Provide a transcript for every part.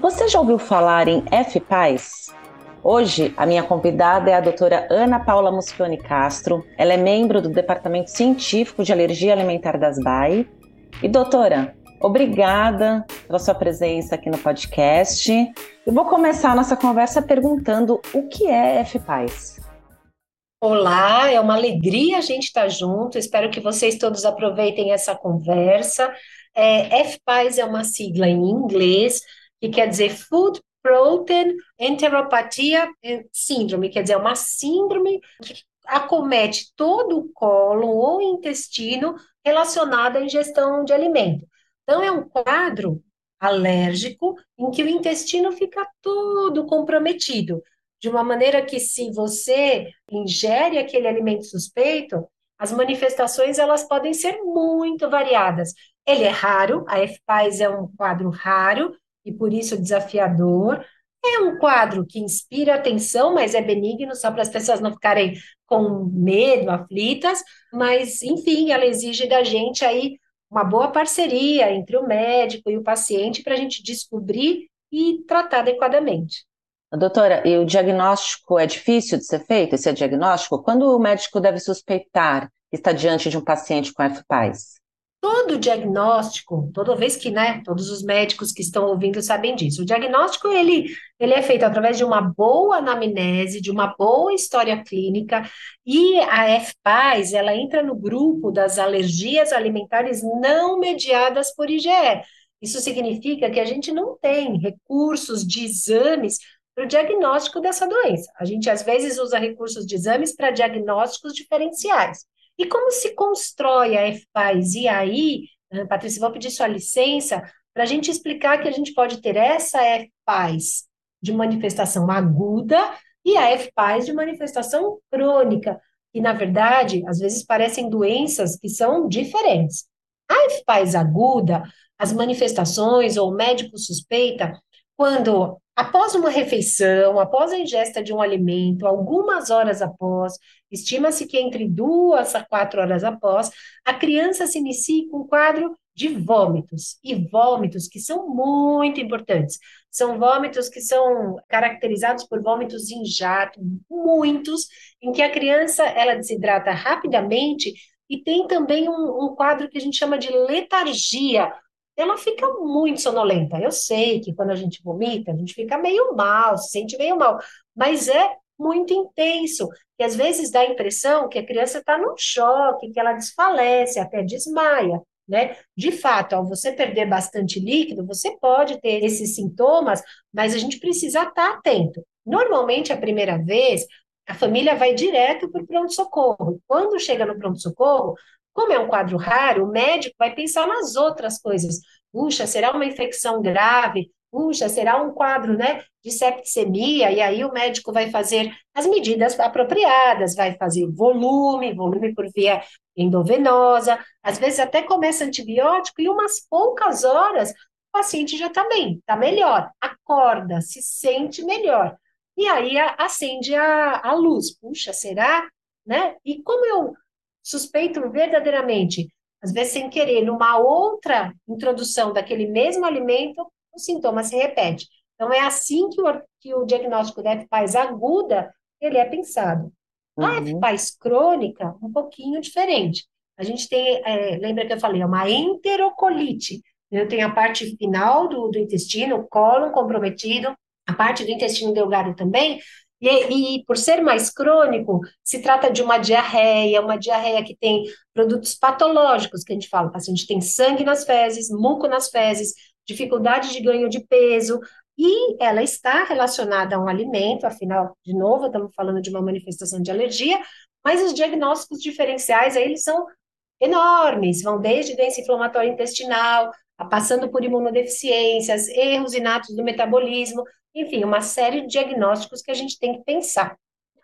Você já ouviu falar em FPAS? Hoje, a minha convidada é a doutora Ana Paula Muschione Castro. Ela é membro do Departamento Científico de Alergia Alimentar das BAE. E, doutora, obrigada pela sua presença aqui no podcast. Eu vou começar a nossa conversa perguntando o que é FPAS. Olá, é uma alegria a gente estar junto. Espero que vocês todos aproveitem essa conversa. É, FPAS é uma sigla em inglês que quer dizer Food Protein Enteropatia Síndrome, quer dizer, é uma síndrome que acomete todo o colo ou intestino relacionado à ingestão de alimento. Então, é um quadro alérgico em que o intestino fica todo comprometido, de uma maneira que se você ingere aquele alimento suspeito, as manifestações elas podem ser muito variadas. Ele é raro, a FPAS é um quadro raro, e por isso desafiador. É um quadro que inspira atenção, mas é benigno, só para as pessoas não ficarem com medo, aflitas, mas, enfim, ela exige da gente aí uma boa parceria entre o médico e o paciente para a gente descobrir e tratar adequadamente. Doutora, e o diagnóstico é difícil de ser feito, esse é diagnóstico? Quando o médico deve suspeitar que está diante de um paciente com FPAS? todo diagnóstico, toda vez que, né, todos os médicos que estão ouvindo sabem disso, o diagnóstico, ele, ele é feito através de uma boa anamnese, de uma boa história clínica, e a FPAS, ela entra no grupo das alergias alimentares não mediadas por IgE. Isso significa que a gente não tem recursos de exames para o diagnóstico dessa doença. A gente, às vezes, usa recursos de exames para diagnósticos diferenciais. E como se constrói a FPAS? E aí, eh, Patrícia, vou pedir sua licença para a gente explicar que a gente pode ter essa FPAS de manifestação aguda e a FPAS de manifestação crônica, que, na verdade, às vezes parecem doenças que são diferentes. A FPAS aguda, as manifestações ou o médico suspeita, quando após uma refeição, após a ingesta de um alimento, algumas horas após, estima-se que entre duas a quatro horas após, a criança se inicie com um quadro de vômitos, e vômitos que são muito importantes. São vômitos que são caracterizados por vômitos em jato, muitos, em que a criança ela desidrata rapidamente e tem também um, um quadro que a gente chama de letargia, ela fica muito sonolenta. Eu sei que quando a gente vomita, a gente fica meio mal, se sente meio mal, mas é muito intenso, que às vezes dá a impressão que a criança está num choque, que ela desfalece, até desmaia, né? De fato, ao você perder bastante líquido, você pode ter esses sintomas, mas a gente precisa estar tá atento. Normalmente, a primeira vez, a família vai direto para o pronto-socorro. Quando chega no pronto-socorro, como é um quadro raro, o médico vai pensar nas outras coisas. Puxa, será uma infecção grave? Puxa, será um quadro, né, de septicemia? E aí o médico vai fazer as medidas apropriadas, vai fazer volume, volume por via endovenosa, às vezes até começa antibiótico e umas poucas horas o paciente já está bem, está melhor, acorda, se sente melhor. E aí acende a, a luz. Puxa, será? Né? E como eu suspeitam verdadeiramente, às vezes sem querer, numa outra introdução daquele mesmo alimento, o sintoma se repete. Então, é assim que o, que o diagnóstico da FPAS aguda, ele é pensado. A uhum. FPAS crônica, um pouquinho diferente. A gente tem, é, lembra que eu falei, é uma enterocolite. Eu tenho a parte final do, do intestino, o cólon comprometido, a parte do intestino delgado também, e, e, por ser mais crônico, se trata de uma diarreia, uma diarreia que tem produtos patológicos, que a gente fala, o paciente tem sangue nas fezes, muco nas fezes, dificuldade de ganho de peso, e ela está relacionada a um alimento, afinal, de novo, estamos falando de uma manifestação de alergia, mas os diagnósticos diferenciais aí, eles são enormes, vão desde doença inflamatória intestinal, passando por imunodeficiências, erros inatos do metabolismo, enfim, uma série de diagnósticos que a gente tem que pensar.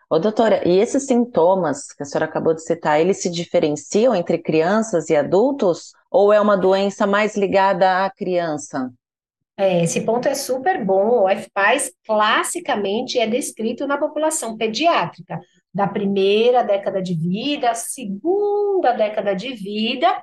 Ô, doutora, e esses sintomas que a senhora acabou de citar, eles se diferenciam entre crianças e adultos? Ou é uma doença mais ligada à criança? É, esse ponto é super bom. O FPAS classicamente é descrito na população pediátrica. da primeira década de vida, segunda década de vida,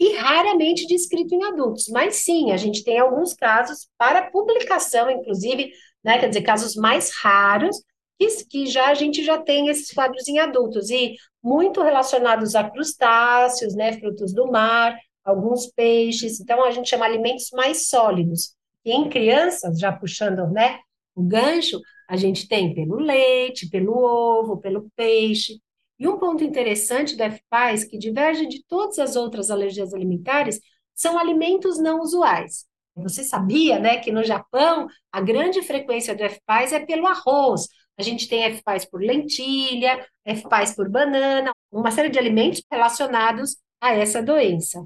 e raramente descrito em adultos. Mas sim, a gente tem alguns casos para publicação, inclusive, né, quer dizer, casos mais raros, que, que já a gente já tem esses quadros em adultos, e muito relacionados a crustáceos, né, frutos do mar, alguns peixes, então a gente chama alimentos mais sólidos. E em crianças, já puxando né, o gancho, a gente tem pelo leite, pelo ovo, pelo peixe. E um ponto interessante da FPAS, que diverge de todas as outras alergias alimentares, são alimentos não usuais. Você sabia, né, que no Japão a grande frequência do FPAS é pelo arroz. A gente tem FPAS por lentilha, FPAS por banana, uma série de alimentos relacionados a essa doença.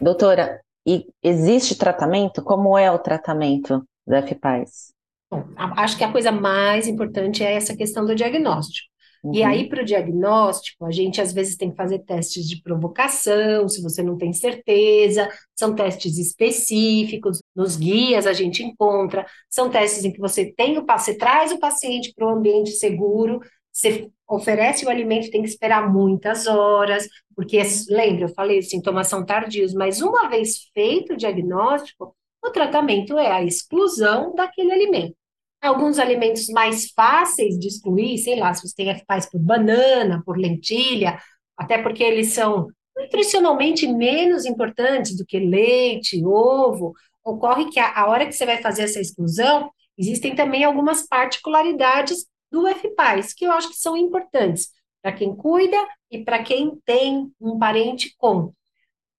Doutora, e existe tratamento? Como é o tratamento da FPAS? Bom, acho que a coisa mais importante é essa questão do diagnóstico. Uhum. E aí, para o diagnóstico, a gente às vezes tem que fazer testes de provocação, se você não tem certeza, são testes específicos, nos guias a gente encontra, são testes em que você tem o você traz o paciente para um ambiente seguro, você oferece o alimento, tem que esperar muitas horas, porque, lembra, eu falei, os sintomas são tardios, mas uma vez feito o diagnóstico, o tratamento é a exclusão daquele alimento. Alguns alimentos mais fáceis de excluir, sei lá, se você tem FPAs por banana, por lentilha, até porque eles são nutricionalmente menos importantes do que leite, ovo, ocorre que a, a hora que você vai fazer essa exclusão, existem também algumas particularidades do FPAS, que eu acho que são importantes para quem cuida e para quem tem um parente com.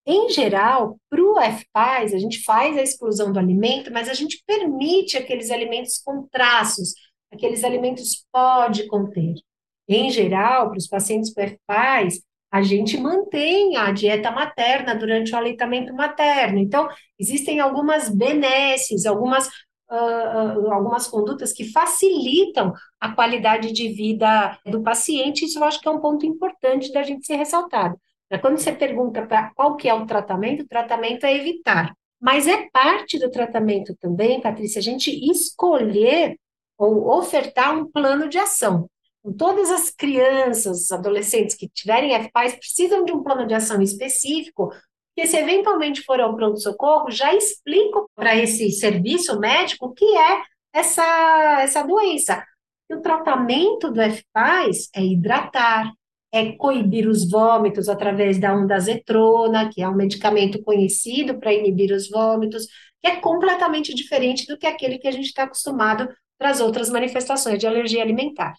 Em geral, para o FPAS, a gente faz a exclusão do alimento, mas a gente permite aqueles alimentos com traços, aqueles alimentos pode conter. Em geral, para os pacientes com FPAS, a gente mantém a dieta materna durante o aleitamento materno. Então, existem algumas benesses, algumas uh, algumas condutas que facilitam a qualidade de vida do paciente. Isso eu acho que é um ponto importante da gente ser ressaltado. Quando você pergunta para qual que é o tratamento, o tratamento é evitar. Mas é parte do tratamento também, Patrícia, a gente escolher ou ofertar um plano de ação. Todas as crianças, adolescentes que tiverem FPAs precisam de um plano de ação específico porque se eventualmente for ao pronto-socorro, já explico para esse serviço médico o que é essa, essa doença. E o tratamento do FPAS é hidratar, é coibir os vômitos através da ondazetrona, que é um medicamento conhecido para inibir os vômitos, que é completamente diferente do que aquele que a gente está acostumado para as outras manifestações de alergia alimentar.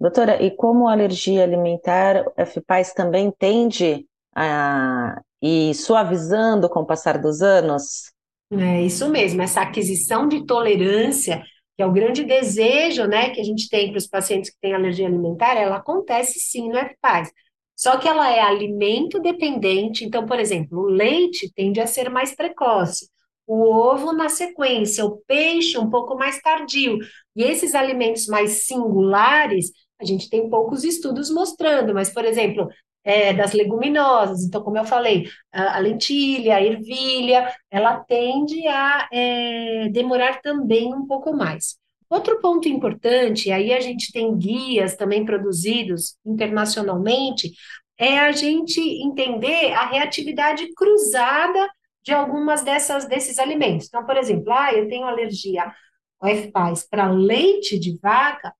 Doutora, e como a alergia alimentar, o FPAS também tende a e suavizando com o passar dos anos? É isso mesmo, essa aquisição de tolerância, que é o grande desejo, né, que a gente tem para os pacientes que têm alergia alimentar, ela acontece sim no FPAS. Só que ela é alimento dependente, então, por exemplo, o leite tende a ser mais precoce, o ovo na sequência, o peixe um pouco mais tardio. E esses alimentos mais singulares, a gente tem poucos estudos mostrando, mas, por exemplo, é, das leguminosas. Então, como eu falei, a, a lentilha, a ervilha, ela tende a é, demorar também um pouco mais. Outro ponto importante, aí a gente tem guias também produzidos internacionalmente, é a gente entender a reatividade cruzada de algumas dessas desses alimentos. Então, por exemplo, ah, eu tenho alergia ao FPAS para leite de vaca,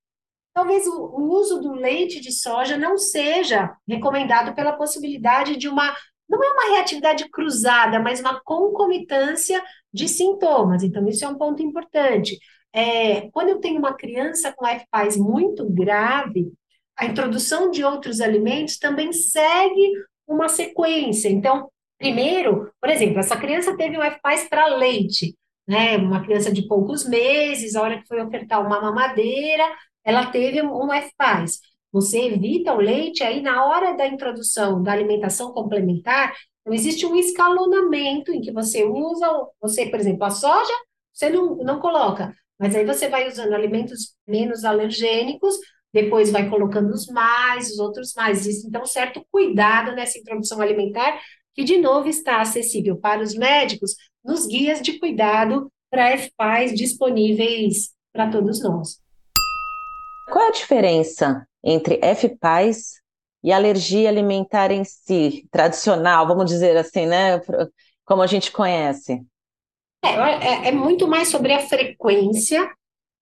talvez o, o uso do leite de soja não seja recomendado pela possibilidade de uma não é uma reatividade cruzada, mas uma concomitância de sintomas. Então, isso é um ponto importante. É, quando eu tenho uma criança com FPAS muito grave, a introdução de outros alimentos também segue uma sequência. Então, primeiro, por exemplo, essa criança teve um FPAS para leite, né? Uma criança de poucos meses, a hora que foi ofertar uma mamadeira, ela teve um FPAS. Você evita o leite, aí na hora da introdução da alimentação complementar, não existe um escalonamento em que você usa, você, por exemplo, a soja, você não, não coloca, mas aí você vai usando alimentos menos alergênicos, depois vai colocando os mais, os outros mais. Existe, então, certo cuidado nessa introdução alimentar, que, de novo, está acessível para os médicos nos guias de cuidado para FPAs disponíveis para todos nós. Qual é a diferença entre FPAs e alergia alimentar em si, tradicional, vamos dizer assim, né? Como a gente conhece. É, é, é, muito mais sobre a frequência,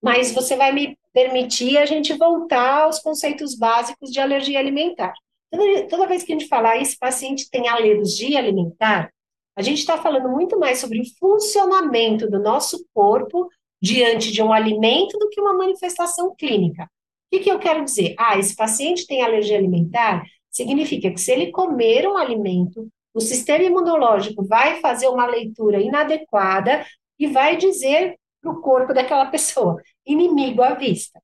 mas você vai me permitir a gente voltar aos conceitos básicos de alergia alimentar. Toda, toda vez que a gente falar esse paciente tem alergia alimentar, a gente está falando muito mais sobre o funcionamento do nosso corpo diante de um alimento do que uma manifestação clínica. O que, que eu quero dizer? Ah, esse paciente tem alergia alimentar, significa que se ele comer um alimento, o sistema imunológico vai fazer uma leitura inadequada e vai dizer para o corpo daquela pessoa, inimigo à vista.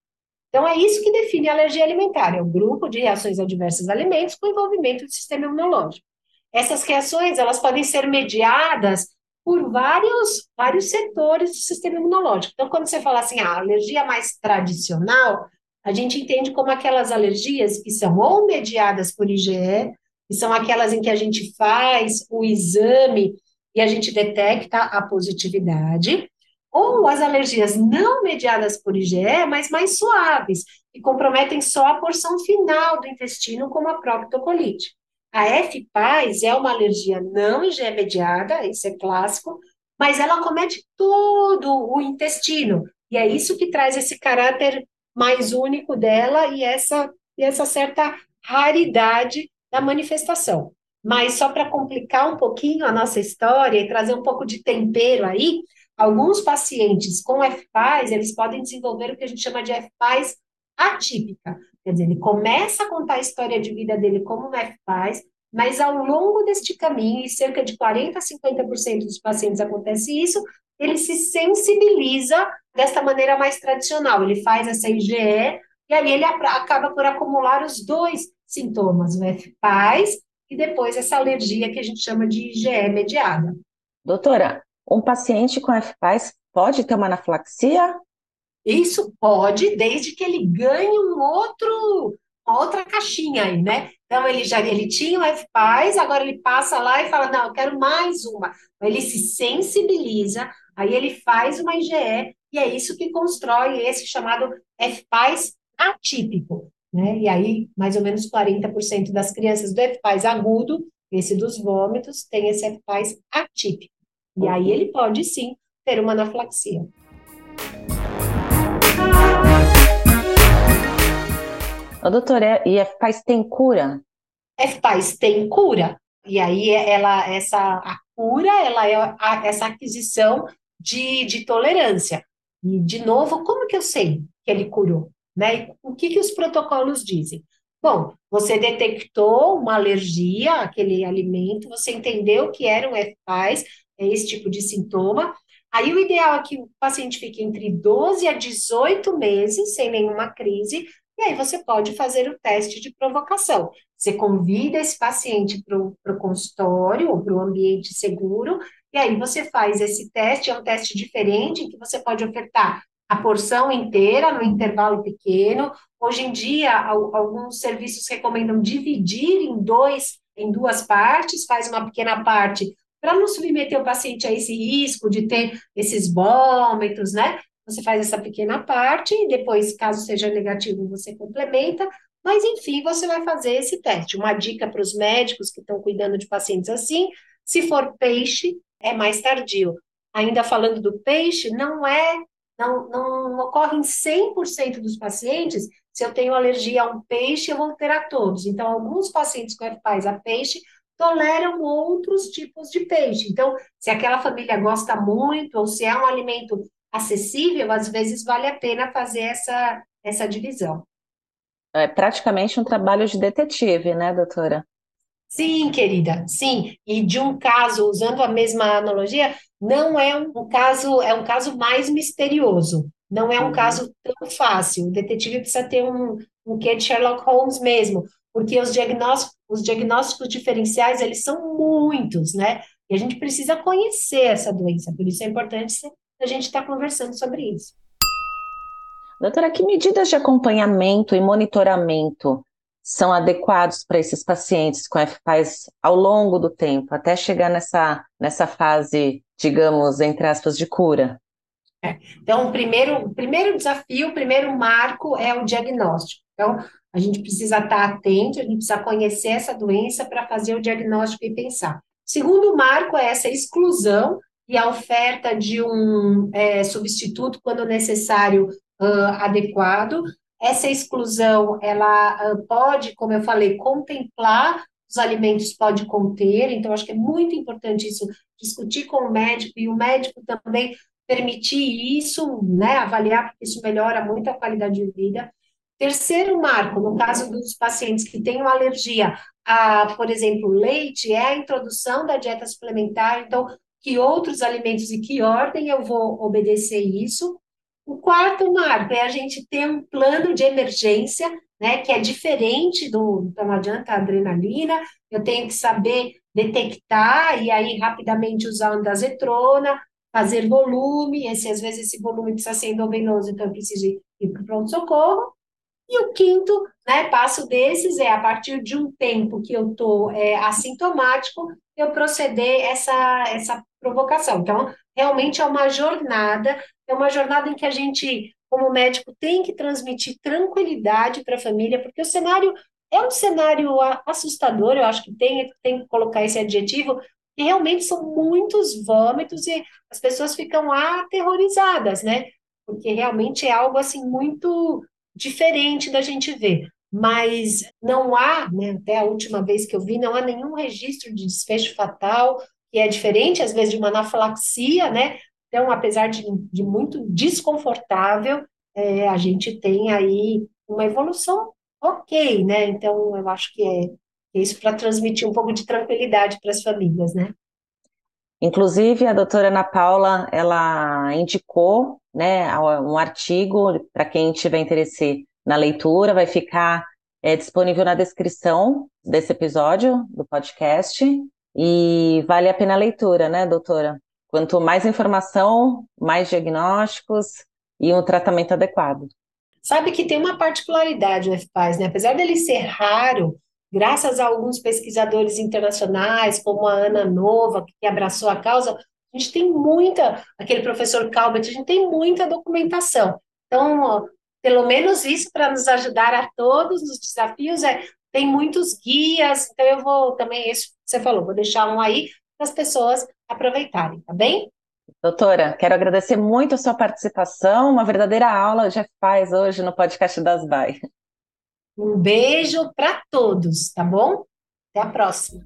Então, é isso que define a alergia alimentar, é o grupo de reações a diversos alimentos com envolvimento do sistema imunológico. Essas reações, elas podem ser mediadas por vários, vários setores do sistema imunológico. Então, quando você fala assim, a ah, alergia mais tradicional, a gente entende como aquelas alergias que são ou mediadas por IgE, que são aquelas em que a gente faz o exame e a gente detecta a positividade, ou as alergias não mediadas por IgE, mas mais suaves, que comprometem só a porção final do intestino, como a proctocolite. A FPAS é uma alergia não IgE mediada, isso é clássico, mas ela comete todo o intestino, e é isso que traz esse caráter mais único dela e essa, e essa certa raridade da manifestação. Mas só para complicar um pouquinho a nossa história e trazer um pouco de tempero aí, alguns pacientes com FPAS, eles podem desenvolver o que a gente chama de FPAS atípica. Quer dizer, ele começa a contar a história de vida dele como um FPAS, mas ao longo deste caminho, e cerca de 40% a 50% dos pacientes acontece isso, ele se sensibiliza desta maneira mais tradicional. Ele faz essa IgE e aí ele acaba por acumular os dois sintomas, o FPAS e depois essa alergia que a gente chama de IgE mediada. Doutora, um paciente com FPAS pode ter uma anafilaxia? Isso pode, desde que ele ganhe um outro, uma outra caixinha aí, né? Então ele já ele tinha o FPAS, agora ele passa lá e fala: "Não, eu quero mais uma". Ele se sensibiliza, aí ele faz uma IgE e é isso que constrói esse chamado FPAS atípico. Né? E aí, mais ou menos 40% das crianças do FPAS agudo, esse dos vômitos, tem esse FPAS atípico. E aí ele pode sim ter uma anafilaxia. Ô, doutora, e FPAS tem cura? FPAS tem cura. E aí ela, essa a cura, ela é a, essa aquisição de, de tolerância. E, de novo, como que eu sei que ele curou? Né? E o que, que os protocolos dizem? Bom, você detectou uma alergia àquele alimento, você entendeu que era um FPAS, é esse tipo de sintoma. Aí o ideal é que o paciente fique entre 12 a 18 meses sem nenhuma crise, e aí você pode fazer o teste de provocação. Você convida esse paciente para o consultório ou para o ambiente seguro, e aí você faz esse teste, é um teste diferente, em que você pode ofertar a porção inteira no intervalo pequeno. Hoje em dia, alguns serviços recomendam dividir em dois, em duas partes, faz uma pequena parte para não submeter o paciente a esse risco de ter esses vômitos, né? Você faz essa pequena parte e depois, caso seja negativo, você complementa. Mas, enfim, você vai fazer esse teste. Uma dica para os médicos que estão cuidando de pacientes assim: se for peixe, é mais tardio. Ainda falando do peixe, não é, não, não ocorre em 100% dos pacientes. Se eu tenho alergia a um peixe, eu vou ter a todos. Então, alguns pacientes com FPAS a peixe toleram outros tipos de peixe. Então, se aquela família gosta muito, ou se é um alimento acessível, às vezes vale a pena fazer essa, essa divisão. É praticamente um trabalho de detetive, né, doutora? Sim, querida, sim. E de um caso, usando a mesma analogia, não é um caso, é um caso mais misterioso. Não é um uhum. caso tão fácil. O detetive precisa ter um, um quê de Sherlock Holmes mesmo, porque os diagnósticos, os diagnósticos diferenciais, eles são muitos, né? E a gente precisa conhecer essa doença, por isso é importante a gente estar conversando sobre isso. Doutora, que medidas de acompanhamento e monitoramento são adequados para esses pacientes com FPAS ao longo do tempo, até chegar nessa, nessa fase, digamos, entre aspas, de cura? É. Então, o primeiro, o primeiro desafio, o primeiro marco é o diagnóstico. Então, a gente precisa estar atento, a gente precisa conhecer essa doença para fazer o diagnóstico e pensar. Segundo marco é essa exclusão e a oferta de um é, substituto, quando necessário, uh, adequado. Essa exclusão, ela uh, pode, como eu falei, contemplar os alimentos pode conter, então acho que é muito importante isso, discutir com o médico e o médico também permitir isso, né, avaliar, porque isso melhora muito a qualidade de vida. Terceiro marco, no caso dos pacientes que têm alergia a, por exemplo, leite, é a introdução da dieta suplementar, então, que outros alimentos e que ordem eu vou obedecer isso. O quarto marco é a gente ter um plano de emergência, né, que é diferente do, então não adianta a adrenalina, eu tenho que saber detectar e aí rapidamente usar andazetrona, fazer volume, esse, às vezes esse volume precisa ser endovenoso, então eu preciso ir para o pronto-socorro, e o quinto né, passo desses é, a partir de um tempo que eu estou é, assintomático, eu proceder essa, essa provocação. Então, realmente é uma jornada, é uma jornada em que a gente, como médico, tem que transmitir tranquilidade para a família, porque o cenário é um cenário assustador, eu acho que tem, tem que colocar esse adjetivo, e realmente são muitos vômitos e as pessoas ficam aterrorizadas, né? Porque realmente é algo assim muito diferente da gente ver. Mas não há, né, até a última vez que eu vi, não há nenhum registro de desfecho fatal, que é diferente, às vezes, de uma anafilaxia, né? Então, apesar de, de muito desconfortável, é, a gente tem aí uma evolução ok, né? Então, eu acho que é, é isso para transmitir um pouco de tranquilidade para as famílias, né? Inclusive, a doutora Ana Paula, ela indicou né, um artigo, para quem tiver interesse na leitura, vai ficar é, disponível na descrição desse episódio do podcast, e vale a pena a leitura, né, doutora? Quanto mais informação, mais diagnósticos e um tratamento adequado. Sabe que tem uma particularidade o FPAS, né? Apesar dele ser raro, graças a alguns pesquisadores internacionais, como a Ana Nova, que abraçou a causa, a gente tem muita, aquele professor Calbert, a gente tem muita documentação. Então, pelo menos isso para nos ajudar a todos os desafios é tem muitos guias, então eu vou também, que você falou, vou deixar um aí para as pessoas aproveitarem, tá bem? Doutora, quero agradecer muito a sua participação, uma verdadeira aula de faz hoje no podcast das BAI. Um beijo para todos, tá bom? Até a próxima.